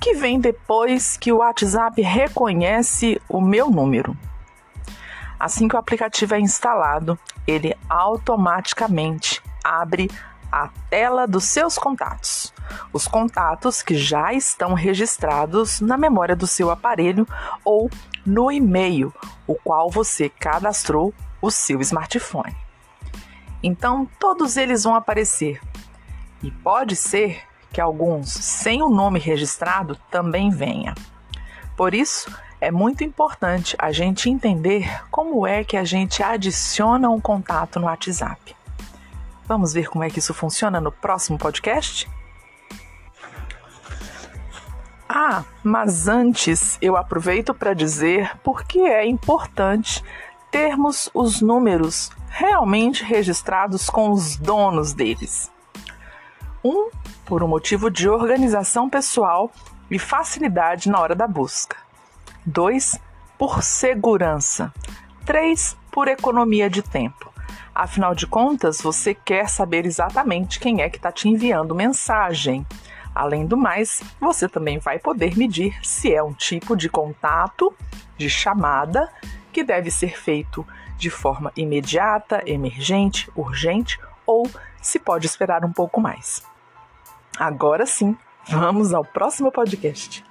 que vem depois que o WhatsApp reconhece o meu número? Assim que o aplicativo é instalado, ele automaticamente abre a tela dos seus contatos. Os contatos que já estão registrados na memória do seu aparelho ou no e-mail, o qual você cadastrou o seu smartphone. Então, todos eles vão aparecer. E pode ser que alguns sem o nome registrado também venha. Por isso, é muito importante a gente entender como é que a gente adiciona um contato no WhatsApp. Vamos ver como é que isso funciona no próximo podcast? Ah, mas antes eu aproveito para dizer por que é importante termos os números realmente registrados com os donos deles. Um, por um motivo de organização pessoal e facilidade na hora da busca. 2. Por segurança. 3. Por economia de tempo. Afinal de contas, você quer saber exatamente quem é que está te enviando mensagem. Além do mais, você também vai poder medir se é um tipo de contato, de chamada, que deve ser feito de forma imediata, emergente, urgente ou se pode esperar um pouco mais. Agora sim, vamos ao próximo podcast.